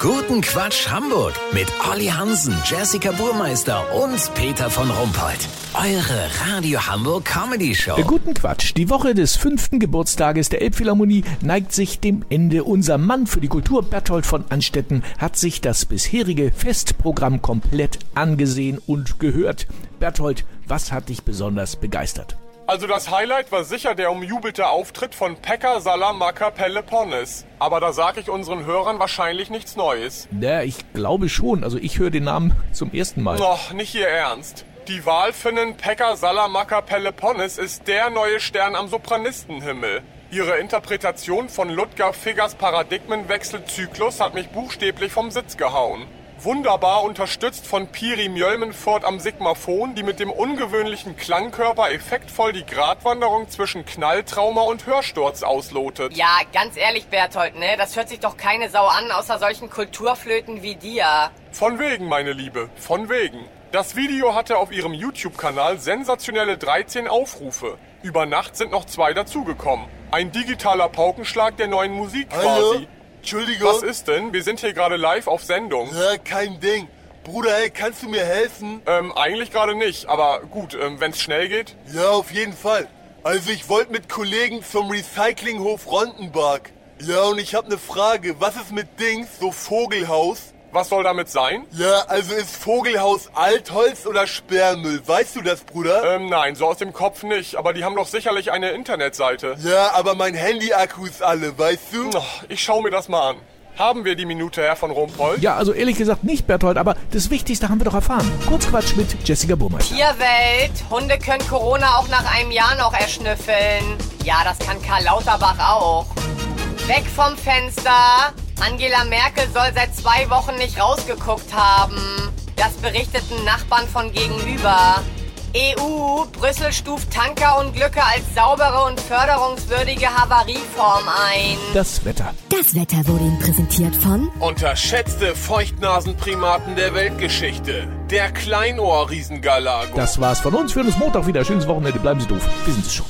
Guten Quatsch Hamburg mit Olli Hansen, Jessica Burmeister und Peter von Rumpold. Eure Radio Hamburg Comedy Show. Guten Quatsch. Die Woche des fünften Geburtstages der Elbphilharmonie neigt sich dem Ende. Unser Mann für die Kultur, Berthold von Anstetten, hat sich das bisherige Festprogramm komplett angesehen und gehört. Berthold, was hat dich besonders begeistert? Also das Highlight war sicher der umjubelte Auftritt von Pekka Salamaka Peloponnes. Aber da sage ich unseren Hörern wahrscheinlich nichts Neues. Ja, ich glaube schon. Also ich höre den Namen zum ersten Mal. Noch nicht Ihr Ernst. Die Walfinnen Pekka Salamaka Peloponnes ist der neue Stern am Sopranistenhimmel. Ihre Interpretation von Ludger Figgers Paradigmenwechselzyklus hat mich buchstäblich vom Sitz gehauen. Wunderbar unterstützt von Piri Mjölmenfort am Sigmaphon, die mit dem ungewöhnlichen Klangkörper effektvoll die Gratwanderung zwischen Knalltrauma und Hörsturz auslotet. Ja, ganz ehrlich, Berthold, ne? Das hört sich doch keine Sau an, außer solchen Kulturflöten wie dir. Von wegen, meine Liebe, von wegen. Das Video hatte auf ihrem YouTube-Kanal sensationelle 13 Aufrufe. Über Nacht sind noch zwei dazugekommen. Ein digitaler Paukenschlag der neuen Musik quasi. Hallo? Entschuldigung. Was ist denn? Wir sind hier gerade live auf Sendung. Ja, kein Ding. Bruder, ey, kannst du mir helfen? Ähm, eigentlich gerade nicht, aber gut, ähm, wenn's schnell geht. Ja, auf jeden Fall. Also ich wollte mit Kollegen zum Recyclinghof Rondenberg. Ja, und ich habe eine Frage. Was ist mit Dings, so Vogelhaus? Was soll damit sein? Ja, also ist Vogelhaus Altholz oder Sperrmüll? Weißt du das, Bruder? Ähm, nein, so aus dem Kopf nicht, aber die haben doch sicherlich eine Internetseite. Ja, aber mein Handy-Akku ist alle, weißt du? Ach, ich schau mir das mal an. Haben wir die Minute, Herr von Rumpold? Ja, also ehrlich gesagt nicht, Berthold, aber das Wichtigste haben wir doch erfahren. Kurzquatsch mit Jessica Burmeister. Tierwelt. Hunde können Corona auch nach einem Jahr noch erschnüffeln. Ja, das kann Karl Lauterbach auch. Weg vom Fenster. Angela Merkel soll seit zwei Wochen nicht rausgeguckt haben. Das berichteten Nachbarn von gegenüber. EU, Brüssel stuft Tankerunglücke als saubere und förderungswürdige Havarieform ein. Das Wetter. Das Wetter wurde Ihnen präsentiert von Unterschätzte Feuchtnasenprimaten der Weltgeschichte. Der Kleinohr-Riesengalago. Das war's von uns. Hören uns Montag wieder. Schönes Wochenende. Bleiben Sie doof. Wir sind es schon.